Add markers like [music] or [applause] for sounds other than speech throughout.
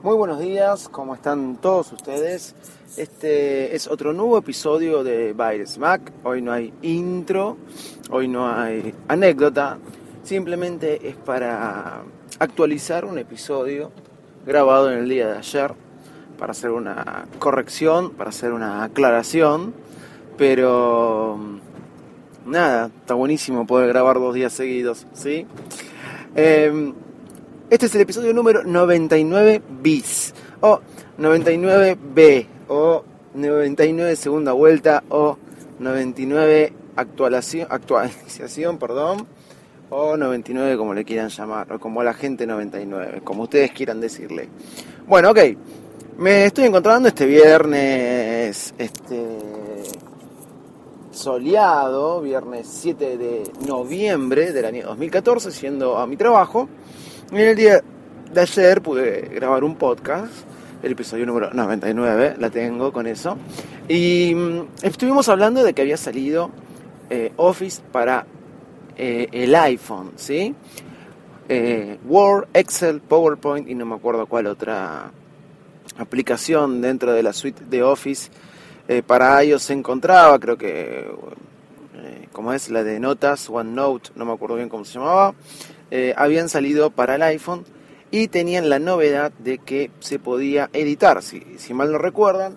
Muy buenos días, ¿cómo están todos ustedes? Este es otro nuevo episodio de Virus Mac. Hoy no hay intro, hoy no hay anécdota, simplemente es para actualizar un episodio grabado en el día de ayer, para hacer una corrección, para hacer una aclaración, pero nada, está buenísimo poder grabar dos días seguidos, ¿sí? Eh, este es el episodio número 99 bis, o 99B, o 99 segunda vuelta, o 99 actualización, actualización, perdón, o 99 como le quieran llamar, o como la gente 99, como ustedes quieran decirle. Bueno, ok, me estoy encontrando este viernes, este soleado, viernes 7 de noviembre del año 2014, siendo a mi trabajo. Y en el día de ayer pude grabar un podcast, el episodio número 99, la tengo con eso. Y mm, estuvimos hablando de que había salido eh, Office para eh, el iPhone, ¿sí? Eh, Word, Excel, PowerPoint y no me acuerdo cuál otra aplicación dentro de la suite de Office para iOS se encontraba, creo que como es la de notas, OneNote, no me acuerdo bien cómo se llamaba. Eh, habían salido para el iPhone y tenían la novedad de que se podía editar. Si, mal no recuerdan,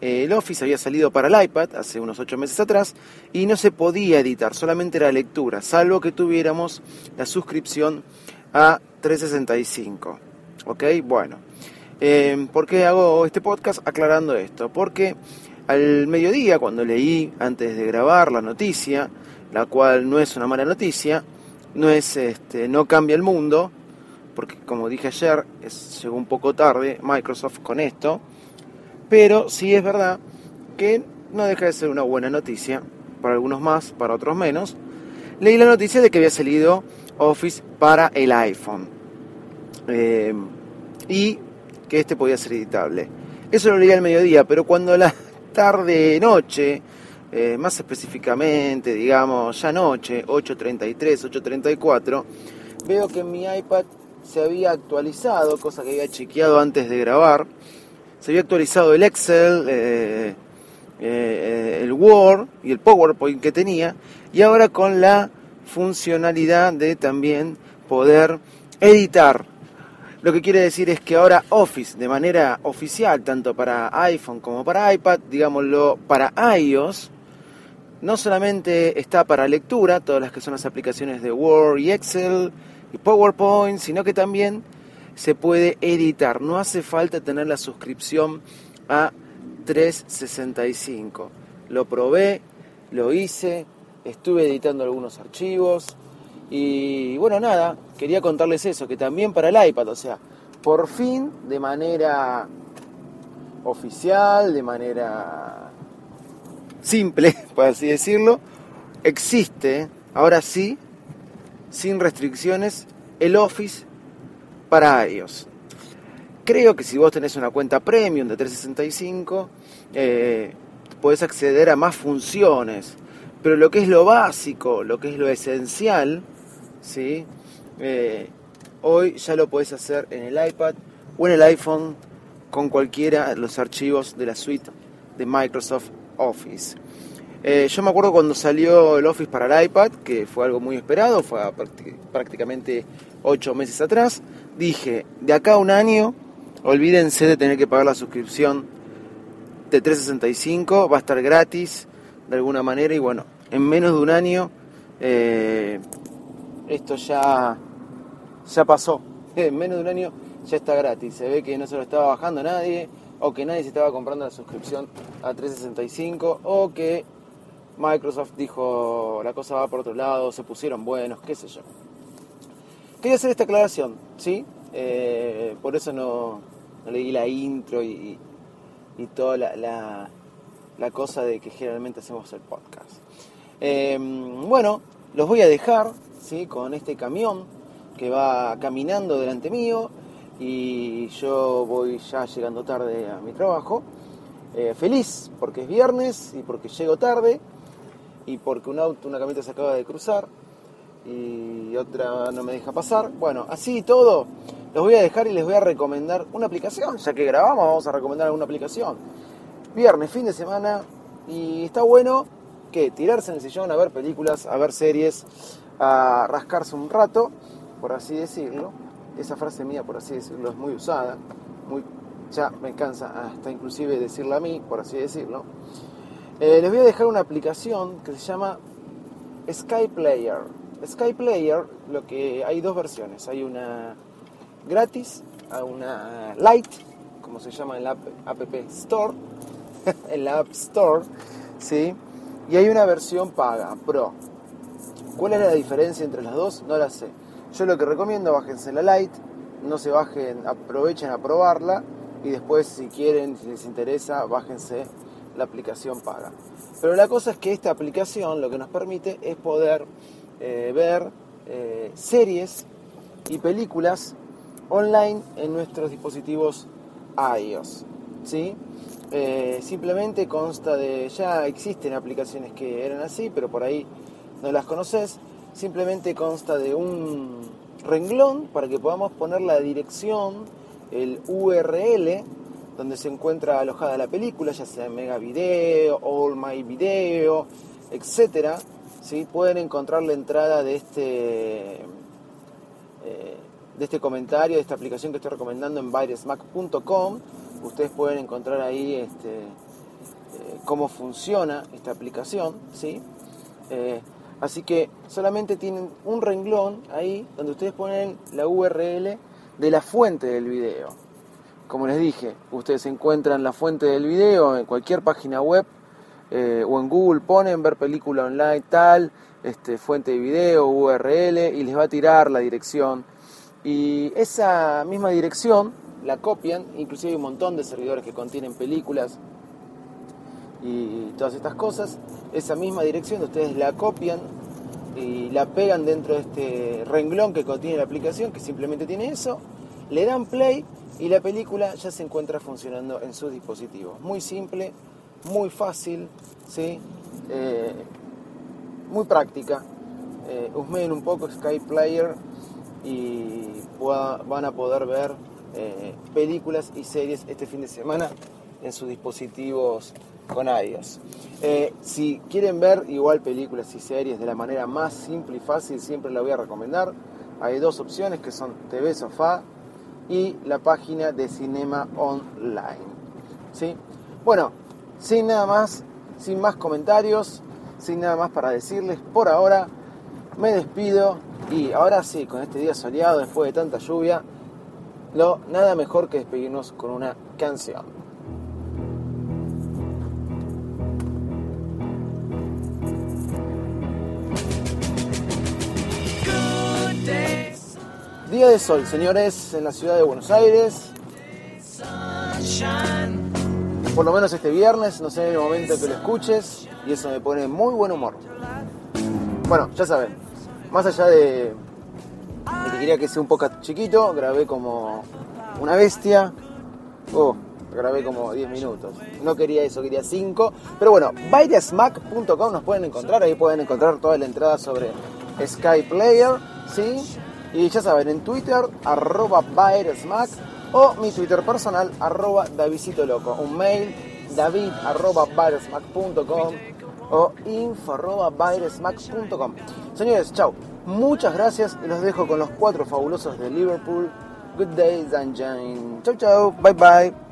eh, el Office había salido para el iPad hace unos 8 meses atrás y no se podía editar, solamente era lectura, salvo que tuviéramos la suscripción a 365. ¿Ok? Bueno. Eh, ¿Por qué hago este podcast aclarando esto? Porque al mediodía, cuando leí antes de grabar la noticia, la cual no es una mala noticia, no es este, no cambia el mundo, porque como dije ayer, es, llegó un poco tarde Microsoft con esto, pero sí es verdad que no deja de ser una buena noticia, para algunos más, para otros menos. Leí la noticia de que había salido Office para el iPhone eh, y que este podía ser editable. Eso lo leí al mediodía, pero cuando la tarde-noche eh, más específicamente, digamos, ya noche, 8.33, 8.34, veo que mi iPad se había actualizado, cosa que había chequeado antes de grabar. Se había actualizado el Excel, eh, eh, el Word y el PowerPoint que tenía, y ahora con la funcionalidad de también poder editar. Lo que quiere decir es que ahora Office, de manera oficial, tanto para iPhone como para iPad, digámoslo, para iOS, no solamente está para lectura, todas las que son las aplicaciones de Word y Excel y PowerPoint, sino que también se puede editar. No hace falta tener la suscripción a 365. Lo probé, lo hice, estuve editando algunos archivos y bueno, nada, quería contarles eso, que también para el iPad, o sea, por fin de manera oficial, de manera simple, [laughs] por así decirlo, existe, ahora sí, sin restricciones, el Office para iOS. Creo que si vos tenés una cuenta premium de 365, eh, podés acceder a más funciones. Pero lo que es lo básico, lo que es lo esencial, ¿sí? Eh, hoy ya lo podés hacer en el iPad o en el iPhone con cualquiera de los archivos de la suite de Microsoft Office. Eh, yo me acuerdo cuando salió el Office para el iPad, que fue algo muy esperado, fue prácticamente 8 meses atrás, dije, de acá a un año, olvídense de tener que pagar la suscripción de 365, va a estar gratis de alguna manera y bueno, en menos de un año eh, esto ya, ya pasó, [laughs] en menos de un año ya está gratis, se ve que no se lo estaba bajando nadie, o que nadie se estaba comprando la suscripción a 365 o que Microsoft dijo la cosa va por otro lado, se pusieron buenos, qué sé yo. quería hacer esta aclaración, ¿sí? Eh, por eso no, no leí la intro y, y toda la, la, la, cosa de que generalmente hacemos el podcast. Eh, bueno, los voy a dejar con este camión que va caminando delante mío y yo voy ya llegando tarde a mi trabajo. Eh, feliz porque es viernes y porque llego tarde y porque un auto, una camioneta se acaba de cruzar y otra no me deja pasar. Bueno, así todo, los voy a dejar y les voy a recomendar una aplicación. Ya que grabamos, vamos a recomendar alguna aplicación. Viernes, fin de semana, y está bueno que tirarse en el sillón a ver películas, a ver series, a rascarse un rato, por así decirlo. Esa frase mía, por así decirlo, es muy usada, muy, ya me cansa hasta inclusive decirla a mí, por así decirlo. Eh, les voy a dejar una aplicación que se llama Sky Player. Sky Player, lo que hay dos versiones. Hay una gratis, a una light, como se llama en la App Store, [laughs] en la App Store, ¿sí? Y hay una versión paga, Pro. ¿Cuál es la diferencia entre las dos? No la sé. Yo lo que recomiendo, bájense la light, no se bajen, aprovechen a probarla y después si quieren, si les interesa, bájense la aplicación paga. Pero la cosa es que esta aplicación lo que nos permite es poder eh, ver eh, series y películas online en nuestros dispositivos iOS. ¿sí? Eh, simplemente consta de, ya existen aplicaciones que eran así, pero por ahí no las conoces. Simplemente consta de un renglón para que podamos poner la dirección, el URL donde se encuentra alojada la película, ya sea Mega Video, All My Video, etcétera. ¿sí? Pueden encontrar la entrada de este eh, de este comentario, de esta aplicación que estoy recomendando en virusmac.com. Ustedes pueden encontrar ahí este, eh, cómo funciona esta aplicación, ¿sí? Eh, así que solamente tienen un renglón ahí donde ustedes ponen la URL de la fuente del video. Como les dije, ustedes encuentran la fuente del video en cualquier página web eh, o en Google ponen ver película online tal, este, fuente de video, URL y les va a tirar la dirección y esa misma dirección la copian, inclusive hay un montón de servidores que contienen películas y todas estas cosas. Esa misma dirección ustedes la copian y la pegan dentro de este renglón que contiene la aplicación, que simplemente tiene eso, le dan play y la película ya se encuentra funcionando en sus dispositivos. Muy simple, muy fácil, ¿sí? Eh, muy práctica. Eh, un poco Skype Player y van a poder ver eh, películas y series este fin de semana en sus dispositivos con iOS. Eh, si quieren ver igual películas y series de la manera más simple y fácil, siempre la voy a recomendar. Hay dos opciones que son TV Sofá y la página de Cinema Online. ¿Sí? Bueno, sin nada más, sin más comentarios, sin nada más para decirles por ahora, me despido y ahora sí, con este día soleado, después de tanta lluvia, no, nada mejor que despedirnos con una canción. Día de sol, señores, en la ciudad de Buenos Aires. Por lo menos este viernes, no sé en el momento que lo escuches, y eso me pone muy buen humor. Bueno, ya saben, más allá de, que quería que sea un poco chiquito, grabé como una bestia. Oh, grabé como 10 minutos. No quería eso, quería 5. Pero bueno, virusmac.com nos pueden encontrar, ahí pueden encontrar toda la entrada sobre Sky Player, ¿sí? Y ya saben, en Twitter, arroba virusmac o mi Twitter personal, arroba Davidito Loco. Un mail, david arroba virusmac.com o info.virusmax.com. Señores, chao. Muchas gracias y los dejo con los cuatro fabulosos de Liverpool. Good day, Sunshine. Chau, chau. Bye, bye.